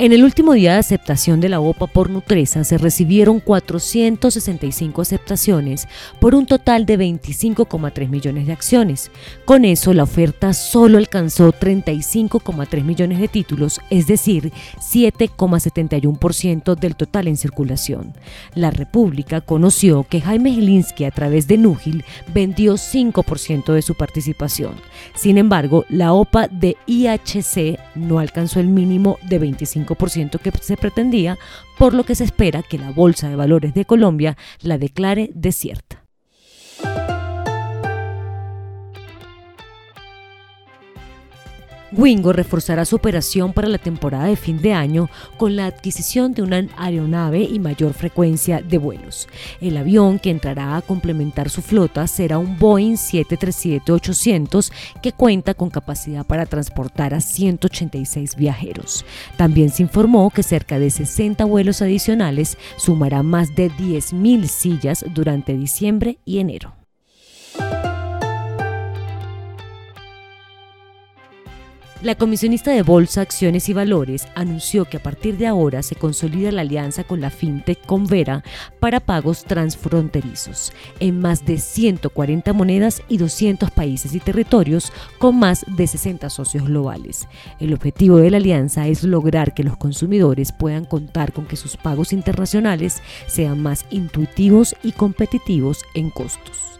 En el último día de aceptación de la OPA por Nutresa se recibieron 465 aceptaciones por un total de 25,3 millones de acciones. Con eso la oferta solo alcanzó 35,3 millones de títulos, es decir, 7,71% del total en circulación. La República conoció que Jaime Gilinski a través de Núgil vendió 5% de su participación. Sin embargo, la OPA de IHC no alcanzó el mínimo de 25 que se pretendía, por lo que se espera que la Bolsa de Valores de Colombia la declare desierta. Wingo reforzará su operación para la temporada de fin de año con la adquisición de una aeronave y mayor frecuencia de vuelos. El avión que entrará a complementar su flota será un Boeing 737-800 que cuenta con capacidad para transportar a 186 viajeros. También se informó que cerca de 60 vuelos adicionales sumará más de 10.000 sillas durante diciembre y enero. La comisionista de Bolsa, Acciones y Valores anunció que a partir de ahora se consolida la alianza con la fintech Convera para pagos transfronterizos en más de 140 monedas y 200 países y territorios con más de 60 socios globales. El objetivo de la alianza es lograr que los consumidores puedan contar con que sus pagos internacionales sean más intuitivos y competitivos en costos.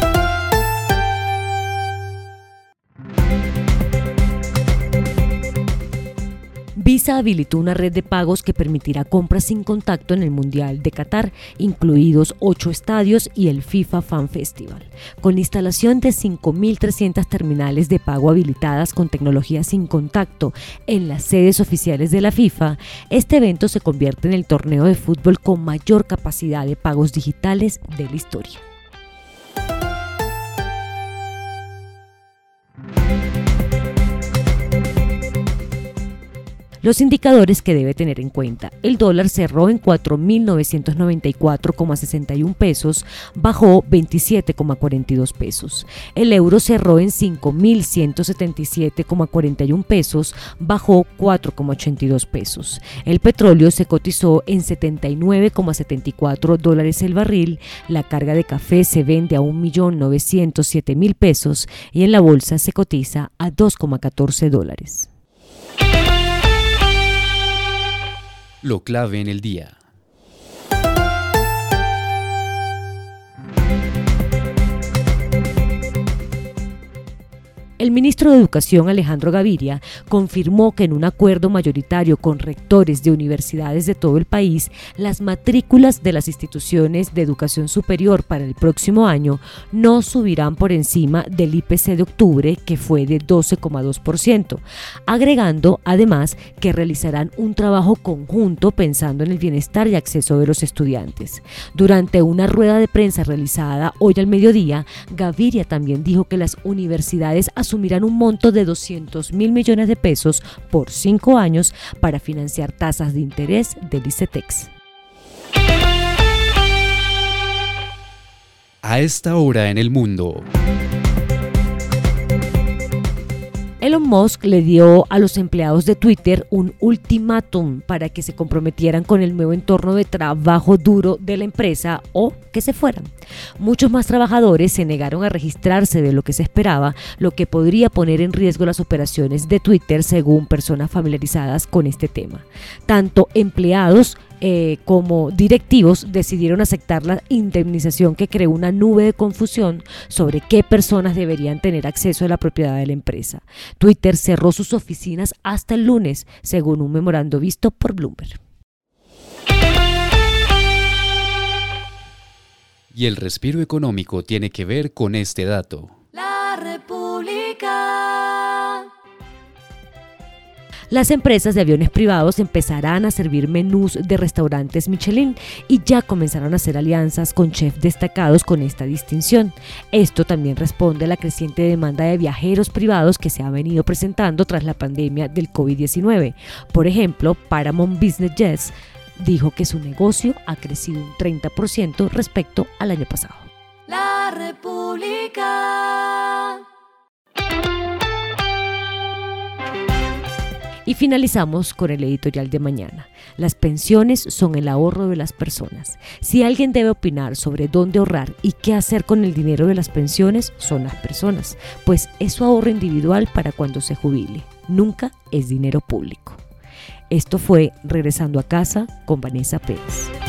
Visa habilitó una red de pagos que permitirá compras sin contacto en el Mundial de Qatar, incluidos ocho estadios y el FIFA Fan Festival. Con la instalación de 5.300 terminales de pago habilitadas con tecnología sin contacto en las sedes oficiales de la FIFA, este evento se convierte en el torneo de fútbol con mayor capacidad de pagos digitales de la historia. Los indicadores que debe tener en cuenta. El dólar cerró en 4.994,61 pesos, bajó 27,42 pesos. El euro cerró en 5.177,41 pesos, bajó 4,82 pesos. El petróleo se cotizó en 79,74 dólares el barril. La carga de café se vende a 1.907.000 pesos y en la bolsa se cotiza a 2,14 dólares. Lo clave en el día. El ministro de Educación Alejandro Gaviria confirmó que en un acuerdo mayoritario con rectores de universidades de todo el país, las matrículas de las instituciones de educación superior para el próximo año no subirán por encima del IPC de octubre, que fue de 12,2%, agregando además que realizarán un trabajo conjunto pensando en el bienestar y acceso de los estudiantes. Durante una rueda de prensa realizada hoy al mediodía, Gaviria también dijo que las universidades asumirán un monto de 200 mil millones de pesos por cinco años para financiar tasas de interés del ICETEX. A esta hora en el mundo. Elon Musk le dio a los empleados de Twitter un ultimátum para que se comprometieran con el nuevo entorno de trabajo duro de la empresa o que se fueran. Muchos más trabajadores se negaron a registrarse de lo que se esperaba, lo que podría poner en riesgo las operaciones de Twitter según personas familiarizadas con este tema. Tanto empleados eh, como directivos decidieron aceptar la indemnización que creó una nube de confusión sobre qué personas deberían tener acceso a la propiedad de la empresa. Twitter cerró sus oficinas hasta el lunes, según un memorando visto por Bloomberg. Y el respiro económico tiene que ver con este dato. Las empresas de aviones privados empezarán a servir menús de restaurantes Michelin y ya comenzaron a hacer alianzas con chefs destacados con esta distinción. Esto también responde a la creciente demanda de viajeros privados que se ha venido presentando tras la pandemia del COVID-19. Por ejemplo, Paramount Business Jets dijo que su negocio ha crecido un 30% respecto al año pasado. La República. Y finalizamos con el editorial de mañana. Las pensiones son el ahorro de las personas. Si alguien debe opinar sobre dónde ahorrar y qué hacer con el dinero de las pensiones, son las personas, pues es su ahorro individual para cuando se jubile. Nunca es dinero público. Esto fue Regresando a casa con Vanessa Pérez.